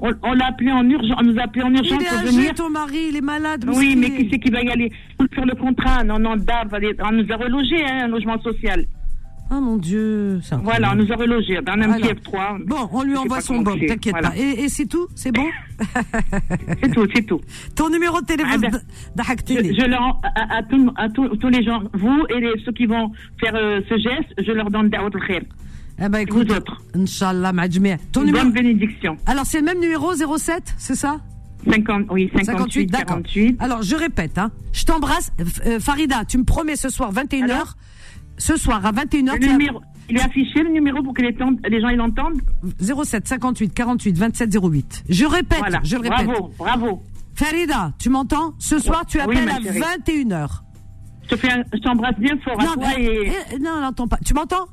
On, l'a appelé en urgence, on nous a appelé en urgence il est pour âgé, venir. ton mari, il est malade. Oui, mais qui c'est qui va y aller Sur le contrat, non, non, on nous a relogé, hein, un logement social. Ah mon Dieu, ça. Voilà, on nous a relogé, un MTF3. Bon, on lui envoie son bon, t'inquiète pas. Et, c'est tout? C'est bon? C'est tout, c'est tout. Ton numéro de téléphone ah ben, Je, je le rends à, à, à tout, tous les gens, vous et ceux qui vont faire euh, ce geste, je leur donne d'Aoud Khair. Eh ben, écoute, vous autres. Inch'Allah, Ton Une numéro... Bonne bénédiction. Alors, c'est le même numéro 07, c'est ça? 50, oui, 58, 58 d'accord. Alors, je répète, hein. je t'embrasse. Euh, euh Farida, tu me promets ce soir 21h. Ce soir à 21h. Le numéro, as... Il est affiché le numéro pour que les, temps, les gens l'entendent? 07 58 48 27 08. Je répète, voilà. je le répète. Bravo, bravo. Farida, tu m'entends? Ce soir, tu appelles oui, à 21h. Un- je t'embrasse bien fort à Non, toi et. eh, non, n'entends pas. Tu m'entends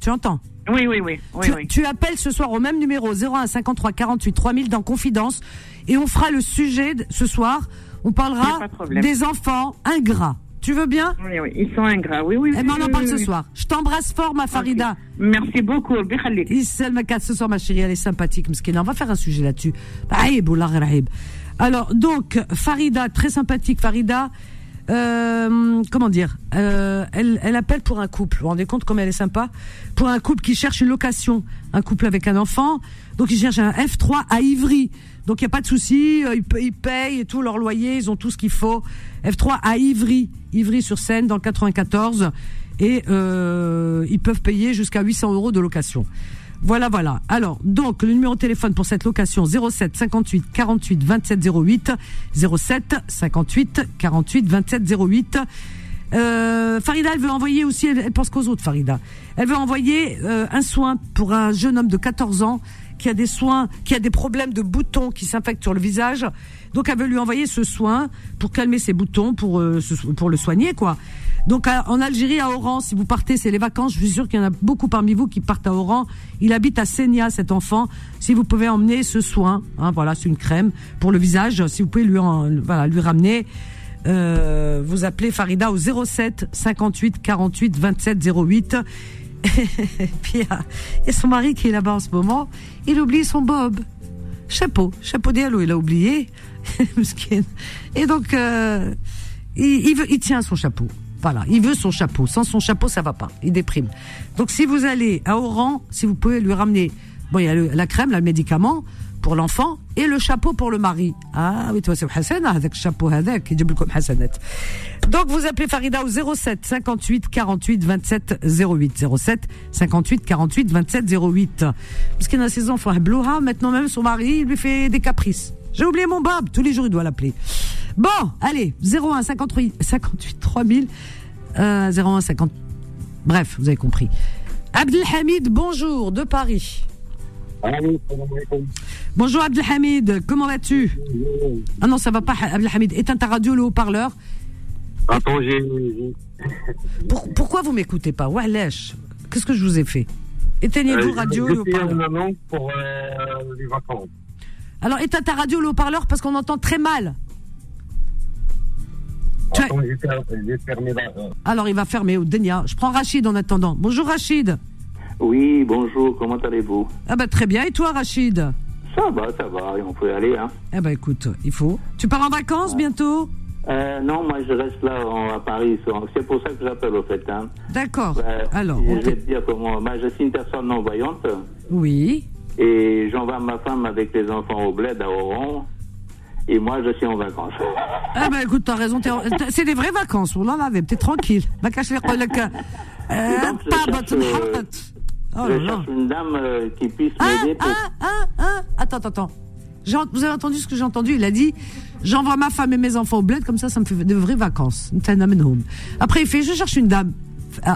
tu entends? Oui, oui, oui. oui, tu, oui. appelles ce soir au même numéro 01 53 48 3000 dans Confidence et on fera le sujet de- ce soir. On parlera de des enfants ingrats. Tu veux bien? Oui, oui, ils sont ingrats. Oui, oui. Eh oui, ben on en parle ce soir. Je t'embrasse fort, ma Farida. Ok. Merci beaucoup. Issel Makat, ce soir, ma chérie, elle est sympathique, Mskina. On va faire un sujet là-dessus. Alors, donc, Farida, très sympathique, Farida. Euh, comment dire euh, elle, elle appelle pour un couple. Vous vous rendez compte comme elle est sympa? Pour un couple qui cherche une location. Un couple avec un enfant. Donc, ils cherchent un F3 à Ivry. Donc, il n'y a pas de souci. euh, Ils, pa- ils payent et tout leur loyer. Ils ont tout ce qu'il faut. F3 à Ivry. Ivry-sur-Seine, dans le 94. Et euh, ils peuvent payer jusqu'à 800 euros de location. Voilà, voilà. Alors, donc, le numéro de téléphone pour cette location, 07 58 48 27 08. 07 58 48 27 08. Euh, Farida, elle veut envoyer aussi, elle, pense qu'aux autres, Farida. Elle veut envoyer euh, un soin pour un jeune homme de 14 ans qui a des soins, qui a des problèmes de boutons qui s'infectent sur le visage. Donc, elle veut lui envoyer ce soin pour calmer ses boutons, pour euh, pour le soigner, quoi. Donc, en Algérie, à Oran, si vous partez, c'est les vacances. Je suis sûr qu'il y en a beaucoup parmi vous qui partent à Oran. Il habite à Senia, cet enfant. Si vous pouvez emmener ce soin, hein, voilà, c'est une crème pour le visage. Si vous pouvez lui, en, voilà, lui ramener. Euh, vous appelez Farida au 07 58 48 27 08. Et puis a il y a son mari qui est là-bas en ce moment. Il oublie son bob. Chapeau, chapeau diallo, il a oublié. Et donc, euh, il veut, il tient son chapeau. Il veut son chapeau. Sans son chapeau, ça va pas. Il déprime. Donc, si vous allez à Oran, si vous pouvez lui ramener, bon, il y a la crème, le médicament pour l'enfant et le chapeau pour le mari. Ah oui, toi, c'est Hassan, avec chapeau, avec. Donc, vous appelez Farida au 07 58 48 27 08. 07 58 48 27 08. Parce qu'il a ses enfants, maintenant même son mari, lui fait des caprices. J'ai oublié mon Bob, tous les jours il doit l'appeler. Bon, allez, 01 58 58 3000, euh, 01 50. Bref, vous avez compris. Abdelhamid, bonjour, de Paris. Bonjour Abdelhamid, comment vas-tu? Ah non, ça va pas, Abdelhamid. Éteins ta radio, le haut-parleur? Attends, j'ai. j'ai- Pour- pourquoi vous m'écoutez pas? Wesh, qu'est-ce que je vous ai fait? Éteignez vos Euh, radios, j'ai le haut-parleur. pour euh, les vacances. Alors éteins ta radio, le haut-parleur, parce qu'on entend très mal. Attends, j'ai fermé Alors il va fermer au Denia. Je prends Rachid en attendant. Bonjour Rachid. Oui, bonjour, comment allez-vous? Ah bah très bien. Et toi Rachid? Ça va, ça va, on peut y aller. Hein. Eh ben écoute, il faut. Tu pars en vacances bientôt? Euh, non, moi je reste là en- à Paris. C'est pour ça que j'appelle au fait. Hein. D'accord. Euh, Alors, je vais te- te dire comment. Moi, je suis une personne non-voyante oui. Et j'envoie ma femme avec les enfants au bled à Oran. Et moi, je suis en vacances. Ah ben bah, écoute, t'as raison. C'est des vraies vacances. Oh là là, mais t'es tranquille. Va cacher le. Euh, je euh, oh cherche une dame euh, qui puisse ah, m'aider. Ah, ah, attends, attends, attends. Vous avez entendu ce que j'ai entendu? Il a dit J'envoie ma femme et mes enfants au bled, comme ça, ça me fait de vraies vacances. Après, il fait Je cherche une dame.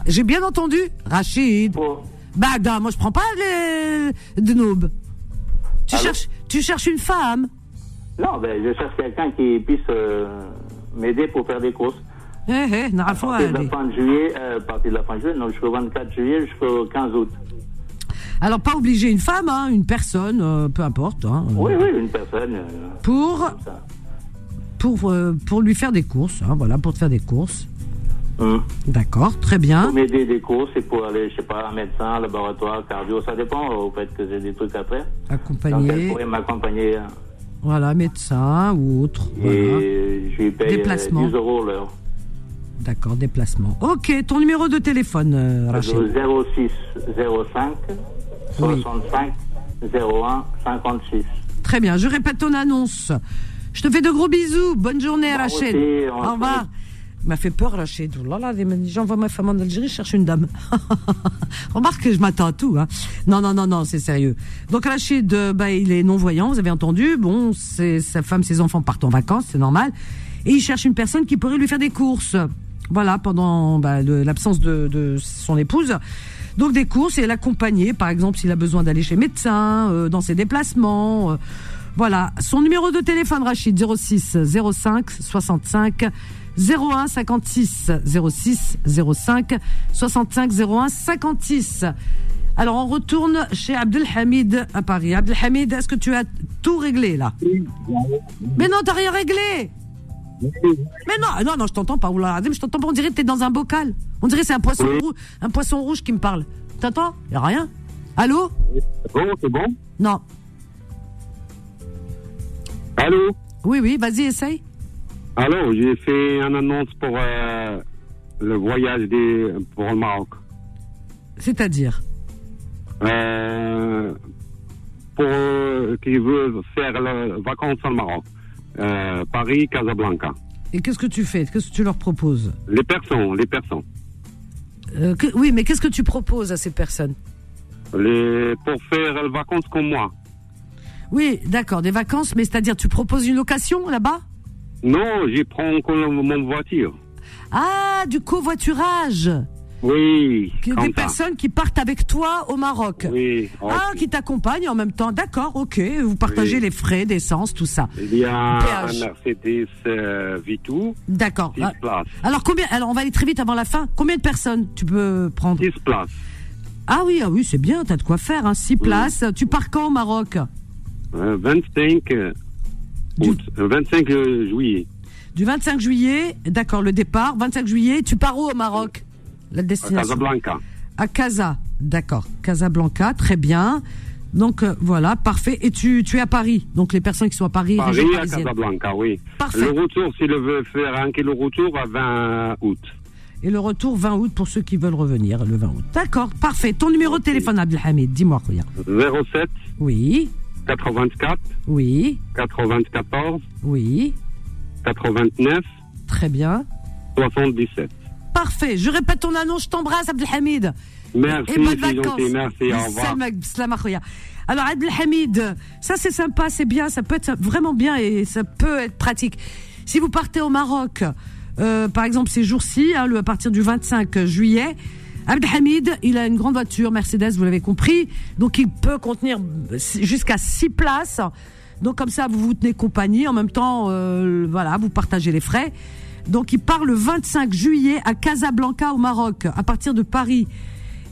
j'ai bien entendu, Rachid. Oh. Bah, bah, moi je prends pas les... de noob. Tu cherches, tu cherches une femme Non, ben, je cherche quelqu'un qui puisse euh, m'aider pour faire des courses. Eh, eh, euh, à partir de la fin de juillet, euh, partir de la fin de juillet, non, jusqu'au 24 juillet, jusqu'au 15 août. Alors, pas obligé une femme, hein, une personne, euh, peu importe. Hein, oui, oui, une personne. pour, pour, pour lui faire des courses, hein, voilà, pour te faire des courses. Hum. D'accord, très bien. Pour m'aider des courses et pour aller, je sais pas, un médecin, un laboratoire, cardio, ça dépend au fait que j'ai des trucs à faire. Donc elle pourrait m'accompagner hein, Voilà, médecin ou autre. Voilà. et je lui paye euh, Déplacement. 10 euros l'heure. D'accord, déplacement. Ok, ton numéro de téléphone, euh, Rachid. 06 05 65 01 56. Très bien, je répète ton annonce. Je te fais de gros bisous. Bonne journée, Rachid. aussi, Au revoir. M'a fait peur, Rachid. J'envoie ma femme en Algérie, je cherche une dame. Remarque que je m'attends à tout. Hein. Non, non, non, non, c'est sérieux. Donc Rachid, euh, bah, il est non-voyant, vous avez entendu. Bon, sa femme, ses enfants partent en vacances, c'est normal. Et il cherche une personne qui pourrait lui faire des courses. Voilà, pendant bah, l'absence de, son épouse. Donc des courses et l'accompagner, par exemple, s'il a besoin d'aller chez médecin, euh, dans ses déplacements. euh, voilà, son numéro de téléphone, Rachid, 06 05 65 01 56 06 05 65 01 56. Alors on retourne chez Abdelhamid à Paris. Abdelhamid, est-ce que tu as tout réglé là? Mais non, t'as rien réglé mais non, non, non, je t'entends pas. Oula, je t'entends pas. On dirait que t'es dans un bocal. On dirait que c'est un poisson rouge, un poisson rouge qui me parle. T'entends? Y a rien. Allô? Bon, c'est bon? Non. Allô? Oui, oui. Vas-y, essaye. Alors, j'ai fait une annonce pour euh, le voyage des, pour le Maroc. C'est-à-dire Euh, pour euh, qui veut faire les vacances au Maroc. Euh, Paris, Casablanca. Et qu'est-ce que tu fais? Qu'est-ce que tu leur proposes? Les personnes, les personnes. Que- Oui, mais qu'est-ce que tu proposes à ces personnes? Les, pour faire les vacances comme moi. Oui, d'accord, des vacances, mais c'est-à-dire tu proposes une location là-bas? Non, j'y prends mon voiture. Ah, du covoiturage Oui, comme Des ça. personnes qui partent avec toi au Maroc. Oui. Ah, qui t'accompagnent en même temps. D'accord, ok. Vous partagez Oui. les frais d'essence, tout ça. Il y a un Mercedes euh, Vitou, D'accord. 6 Ah, places. Alors combien Alors on va aller très vite avant la fin. Combien de personnes tu peux prendre? 6 places. Ah oui, ah oui, c'est bien. T'as de quoi faire. Hein. Six places. Tu pars quand au Maroc? Euh, 25 euh, Du- août, euh, 25 euh, juillet, Du 25 juillet. D'accord, le départ. 25 juillet. Tu pars où au Maroc La à destination? Casablanca. À Casa. D'accord. Casablanca. Très bien. Donc euh, voilà, parfait. Et tu, tu es à Paris. Donc les personnes qui sont à Paris, Paris à. Casablanca, oui. Parfait. Le retour, s'il veut faire un kilo retour à 20 août. Et le retour 20 août pour ceux qui veulent revenir le 20 août. D'accord, parfait. Ton numéro de téléphone, Abdelhamid, dis-moi, Khouya. 07 Oui, 84 oui, 94 oui. 89 Très bien. 77. Parfait. Je répète ton annonce. Je t'embrasse, Abdelhamid. Merci, Et bonnes vacances. gentil, merci, au revoir. Alors, Abdelhamid, ça c'est sympa, c'est bien, ça peut être vraiment bien et ça peut être pratique. Si vous partez au Maroc, euh, par exemple ces jours-ci, hein, à partir du 25 juillet, Abdelhamid, il a une grande voiture Mercedes, vous l'avez compris, donc il peut contenir jusqu'à 6 places. Donc comme ça, vous vous tenez compagnie, en même temps, euh, voilà, vous partagez les frais. Donc il part le 25 juillet à Casablanca au Maroc, à partir de Paris.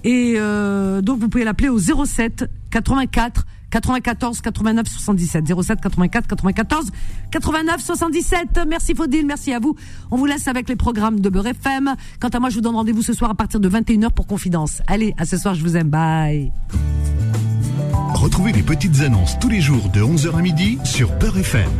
Et euh, donc vous pouvez l'appeler au 07 84 94 89 77 07 84 94 89 77. Merci Faudil, merci à vous. On vous laisse avec les programmes de Beurre FM. Quant à moi, je vous donne rendez-vous ce soir à partir de 21h pour Confidence. Allez, à ce soir, je vous aime. Bye. Retrouvez les petites annonces tous les jours de 11h à midi sur Peur FM.